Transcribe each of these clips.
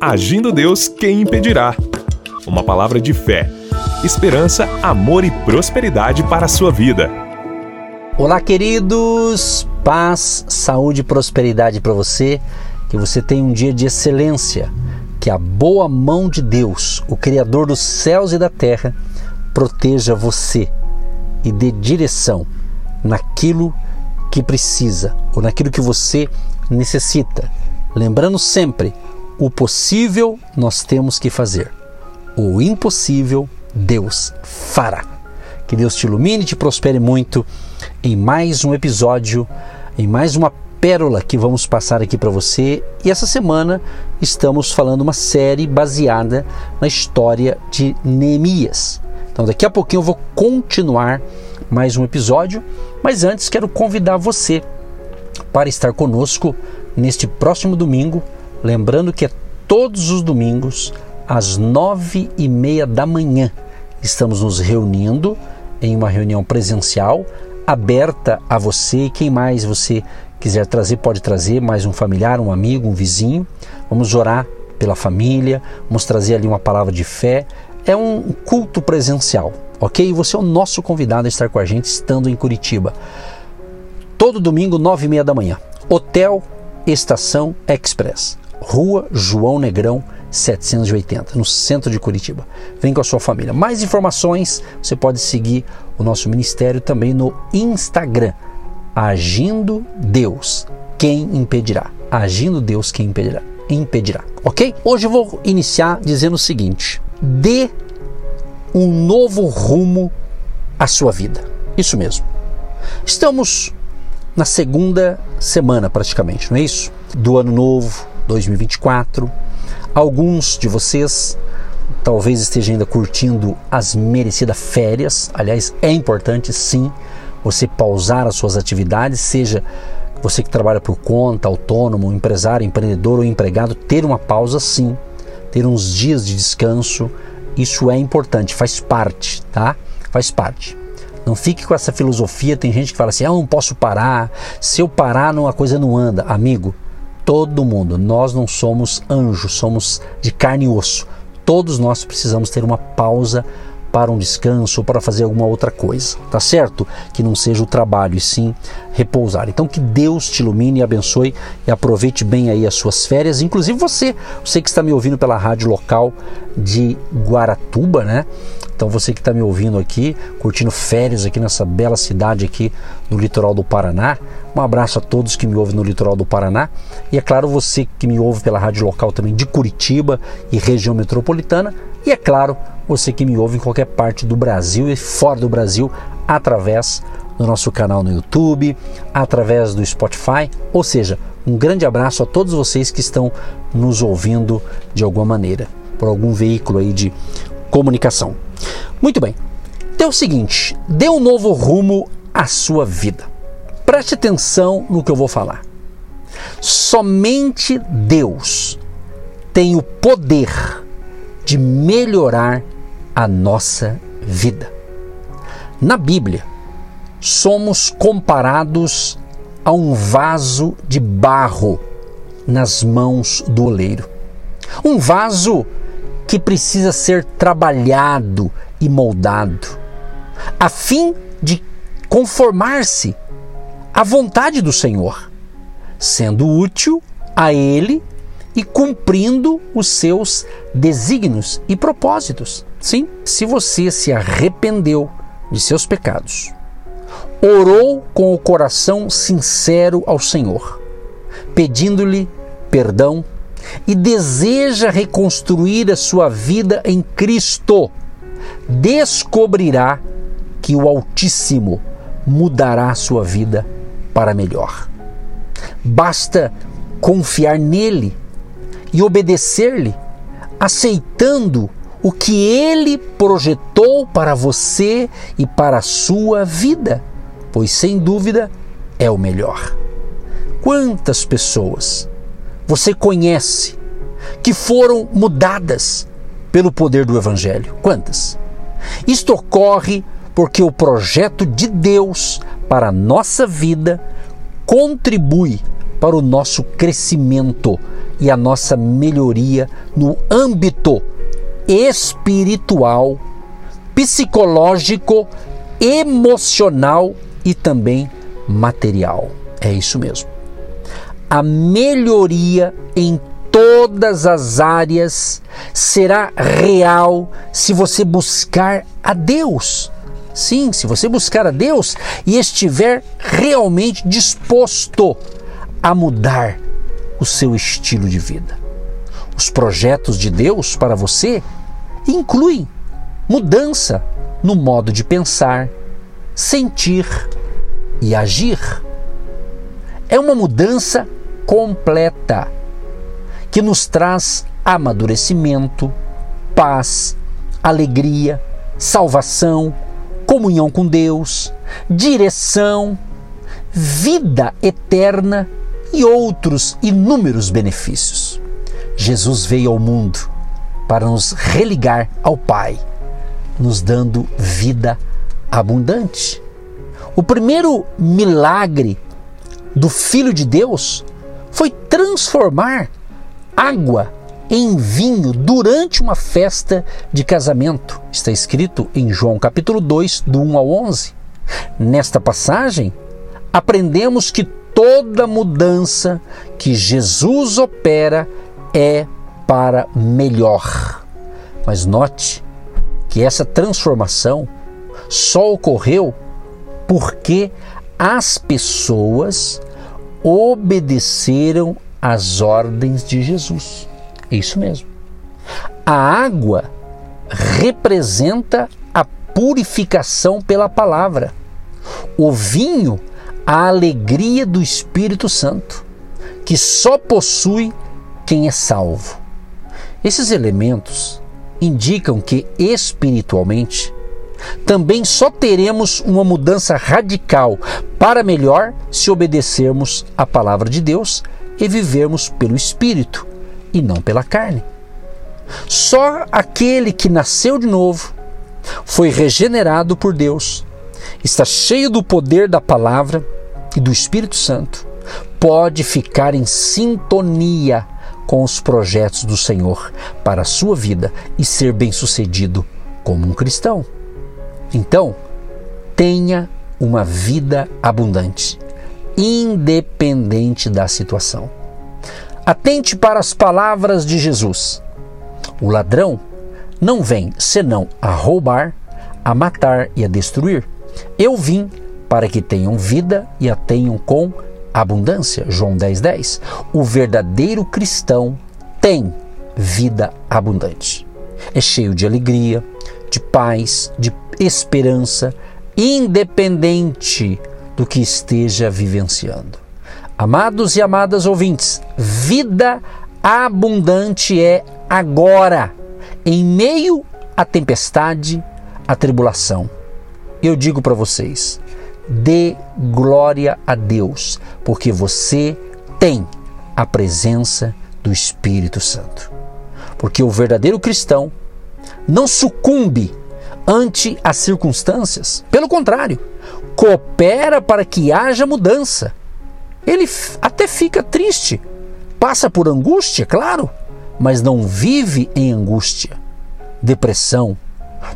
Agindo Deus, quem impedirá? Uma palavra de fé, esperança, amor e prosperidade para a sua vida. Olá, queridos! Paz, saúde e prosperidade para você. Que você tenha um dia de excelência. Que a boa mão de Deus, o Criador dos céus e da terra, proteja você e dê direção naquilo que precisa ou naquilo que você necessita. Lembrando sempre, o possível nós temos que fazer. O impossível Deus fará. Que Deus te ilumine e te prospere muito em mais um episódio, em mais uma pérola que vamos passar aqui para você. E essa semana estamos falando uma série baseada na história de Neemias. Então daqui a pouquinho eu vou continuar mais um episódio, mas antes quero convidar você para estar conosco neste próximo domingo, lembrando que é todos os domingos às nove e meia da manhã estamos nos reunindo em uma reunião presencial aberta a você e quem mais você quiser trazer pode trazer mais um familiar, um amigo, um vizinho. Vamos orar pela família, vamos trazer ali uma palavra de fé. É um culto presencial, ok? E você é o nosso convidado a estar com a gente estando em Curitiba. Todo domingo, nove e meia da manhã. Hotel Estação Express, Rua João Negrão, 780, no centro de Curitiba. Vem com a sua família. Mais informações, você pode seguir o nosso ministério também no Instagram, Agindo Deus, quem impedirá? Agindo Deus, quem impedirá? Impedirá, ok? Hoje eu vou iniciar dizendo o seguinte: dê um novo rumo à sua vida. Isso mesmo. Estamos na segunda semana, praticamente, não é isso? Do ano novo, 2024. Alguns de vocês talvez estejam ainda curtindo as merecidas férias. Aliás, é importante sim você pausar as suas atividades, seja você que trabalha por conta, autônomo, empresário, empreendedor ou empregado, ter uma pausa sim, ter uns dias de descanso, isso é importante, faz parte, tá? Faz parte. Não fique com essa filosofia, tem gente que fala assim: "Ah, eu não posso parar. Se eu parar, não, a coisa não anda". Amigo, todo mundo, nós não somos anjos, somos de carne e osso. Todos nós precisamos ter uma pausa para um descanso ou para fazer alguma outra coisa, tá certo? Que não seja o trabalho e sim repousar. Então que Deus te ilumine e abençoe e aproveite bem aí as suas férias, inclusive você, você que está me ouvindo pela rádio local de Guaratuba, né? Então você que está me ouvindo aqui, curtindo férias aqui nessa bela cidade aqui no litoral do Paraná, um abraço a todos que me ouvem no litoral do Paraná. E é claro você que me ouve pela rádio local também de Curitiba e região metropolitana. E é claro você que me ouve em qualquer parte do Brasil e fora do Brasil através do nosso canal no YouTube, através do Spotify, ou seja, um grande abraço a todos vocês que estão nos ouvindo de alguma maneira, por algum veículo aí de comunicação. Muito bem. Então é o seguinte, dê um novo rumo à sua vida. Preste atenção no que eu vou falar. Somente Deus tem o poder de melhorar a nossa vida. Na Bíblia, somos comparados a um vaso de barro nas mãos do oleiro. Um vaso que precisa ser trabalhado e moldado, a fim de conformar-se à vontade do Senhor, sendo útil a Ele e cumprindo os seus desígnios e propósitos. Sim, se você se arrependeu de seus pecados, orou com o coração sincero ao Senhor, pedindo-lhe perdão e deseja reconstruir a sua vida em Cristo, descobrirá que o Altíssimo mudará a sua vida para melhor. Basta confiar nele e obedecer-lhe, aceitando o que ele projetou para você e para a sua vida, pois sem dúvida é o melhor. Quantas pessoas você conhece que foram mudadas pelo poder do Evangelho? Quantas? Isto ocorre porque o projeto de Deus para a nossa vida contribui para o nosso crescimento e a nossa melhoria no âmbito espiritual, psicológico, emocional e também material. É isso mesmo. A melhoria em todas as áreas será real se você buscar a Deus. Sim, se você buscar a Deus e estiver realmente disposto a mudar o seu estilo de vida. Os projetos de Deus para você incluem mudança no modo de pensar, sentir e agir. É uma mudança completa que nos traz amadurecimento, paz, alegria, salvação, comunhão com Deus, direção, vida eterna e outros inúmeros benefícios. Jesus veio ao mundo para nos religar ao Pai, nos dando vida abundante. O primeiro milagre do Filho de Deus foi transformar água em vinho durante uma festa de casamento. Está escrito em João capítulo 2, do 1 ao 11. Nesta passagem, aprendemos que toda mudança que Jesus opera é para melhor. Mas note que essa transformação só ocorreu porque as pessoas obedeceram às ordens de Jesus. É isso mesmo. A água representa a purificação pela palavra. O vinho, a alegria do Espírito Santo, que só possui quem é salvo. Esses elementos indicam que espiritualmente também só teremos uma mudança radical para melhor se obedecermos à palavra de Deus e vivermos pelo Espírito e não pela carne. Só aquele que nasceu de novo, foi regenerado por Deus, está cheio do poder da palavra e do Espírito Santo, pode ficar em sintonia com os projetos do Senhor para a sua vida e ser bem-sucedido como um cristão. Então, tenha uma vida abundante, independente da situação. Atente para as palavras de Jesus. O ladrão não vem senão a roubar, a matar e a destruir. Eu vim para que tenham vida e a tenham com abundância. João 10:10. 10. O verdadeiro cristão tem vida abundante. É cheio de alegria, de paz, de esperança, independente do que esteja vivenciando. Amados e amadas ouvintes, vida abundante é agora, em meio à tempestade, à tribulação. Eu digo para vocês, dê glória a Deus, porque você tem a presença do Espírito Santo. Porque o verdadeiro cristão não sucumbe ante as circunstâncias. Pelo contrário, coopera para que haja mudança. Ele até fica triste, passa por angústia, claro, mas não vive em angústia, depressão,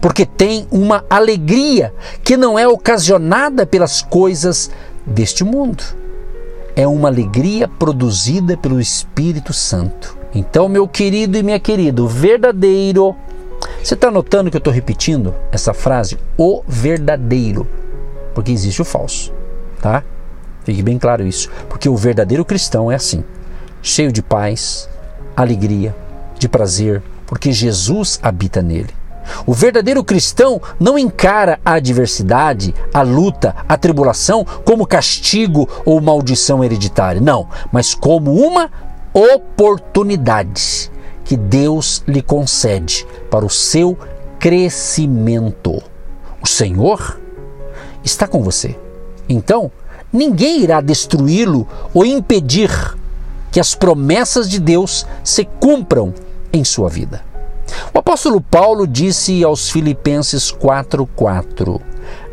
porque tem uma alegria que não é ocasionada pelas coisas deste mundo. É uma alegria produzida pelo Espírito Santo. Então, meu querido e minha querida, o verdadeiro você está notando que eu estou repetindo essa frase? O verdadeiro. Porque existe o falso. Tá? Fique bem claro isso. Porque o verdadeiro cristão é assim: cheio de paz, alegria, de prazer, porque Jesus habita nele. O verdadeiro cristão não encara a adversidade, a luta, a tribulação como castigo ou maldição hereditária. Não, mas como uma oportunidade que Deus lhe concede para o seu crescimento. O Senhor está com você. Então, ninguém irá destruí-lo ou impedir que as promessas de Deus se cumpram em sua vida. O apóstolo Paulo disse aos Filipenses 4:4: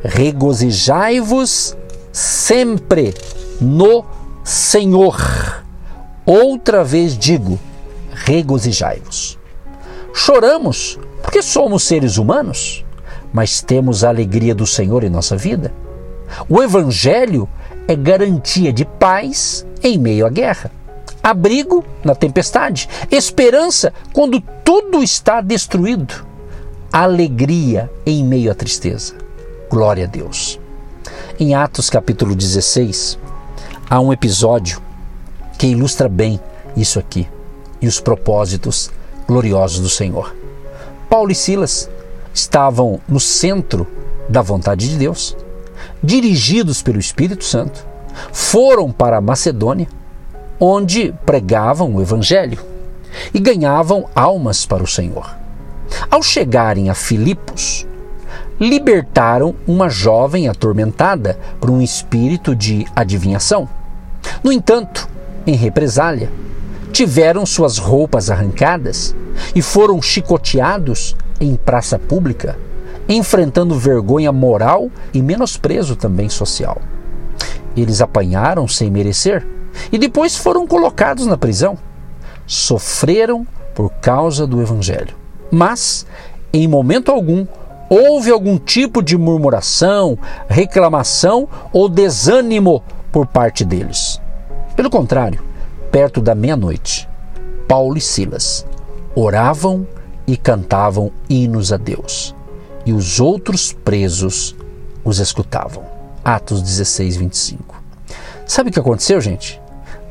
Regozijai-vos sempre no Senhor. Outra vez digo: regozijai-vos. Choramos porque somos seres humanos, mas temos a alegria do Senhor em nossa vida. O Evangelho é garantia de paz em meio à guerra, abrigo na tempestade, esperança quando tudo está destruído, alegria em meio à tristeza. Glória a Deus. Em Atos capítulo 16, há um episódio que ilustra bem isso aqui e os propósitos gloriosos do Senhor. Paulo e Silas estavam no centro da vontade de Deus dirigidos pelo Espírito Santo, foram para a Macedônia, onde pregavam o Evangelho e ganhavam almas para o Senhor. Ao chegarem a Filipos, libertaram uma jovem atormentada por um espírito de adivinhação. No entanto, em represália, tiveram suas roupas arrancadas e foram chicoteados em praça pública enfrentando vergonha moral e menosprezo também social. Eles apanharam sem merecer e depois foram colocados na prisão. Sofreram por causa do Evangelho. Mas, em momento algum, houve algum tipo de murmuração, reclamação ou desânimo por parte deles. Pelo contrário, perto da meia-noite, Paulo e Silas oravam e cantavam hinos a Deus e os outros presos os escutavam. Atos 16, 25. Sabe o que aconteceu, gente?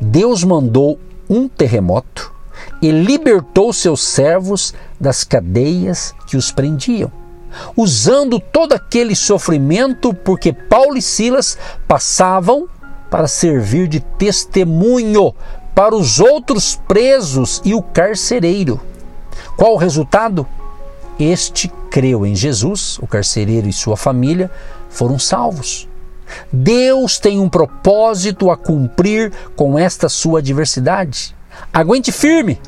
Deus mandou um terremoto e libertou seus servos das cadeias que os prendiam, usando todo aquele sofrimento porque Paulo e Silas passavam para servir de testemunho para os outros presos e o carcereiro. Qual o resultado? Este creu em Jesus, o carcereiro e sua família foram salvos. Deus tem um propósito a cumprir com esta sua adversidade. Aguente firme,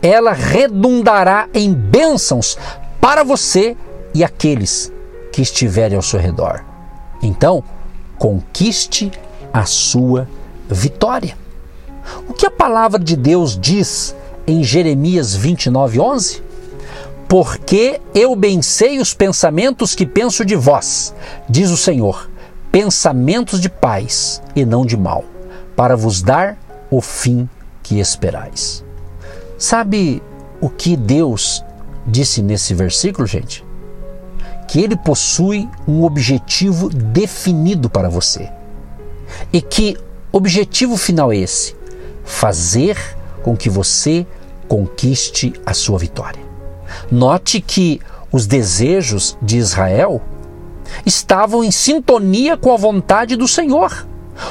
ela redundará em bênçãos para você e aqueles que estiverem ao seu redor. Então, conquiste a sua vitória. O que a palavra de Deus diz em Jeremias 29, 11? Porque eu bem sei os pensamentos que penso de vós, diz o Senhor, pensamentos de paz e não de mal, para vos dar o fim que esperais. Sabe o que Deus disse nesse versículo, gente? Que ele possui um objetivo definido para você. E que objetivo final é esse? Fazer com que você conquiste a sua vitória. Note que os desejos de Israel estavam em sintonia com a vontade do Senhor.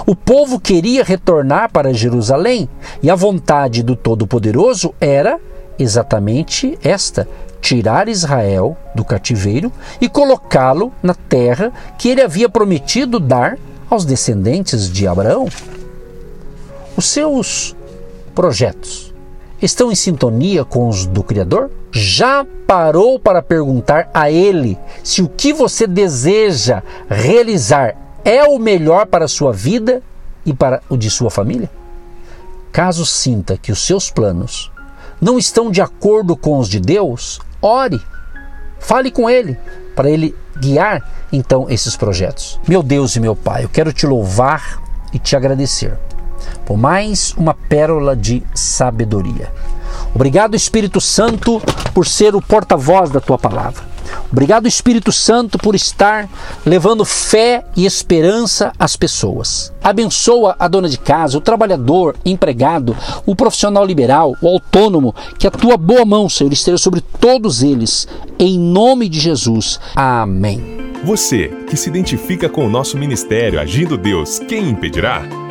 O povo queria retornar para Jerusalém e a vontade do Todo-Poderoso era exatamente esta: tirar Israel do cativeiro e colocá-lo na terra que ele havia prometido dar aos descendentes de Abraão. Os seus projetos estão em sintonia com os do Criador? Já parou para perguntar a Ele se o que você deseja realizar é o melhor para a sua vida e para o de sua família? Caso sinta que os seus planos não estão de acordo com os de Deus, ore, fale com Ele para Ele guiar então esses projetos. Meu Deus e meu Pai, eu quero te louvar e te agradecer por mais uma pérola de sabedoria. Obrigado, Espírito Santo, por ser o porta-voz da tua palavra. Obrigado, Espírito Santo, por estar levando fé e esperança às pessoas. Abençoa a dona de casa, o trabalhador, empregado, o profissional liberal, o autônomo, que a tua boa mão, Senhor, esteja sobre todos eles. Em nome de Jesus. Amém. Você que se identifica com o nosso ministério Agindo Deus, quem impedirá?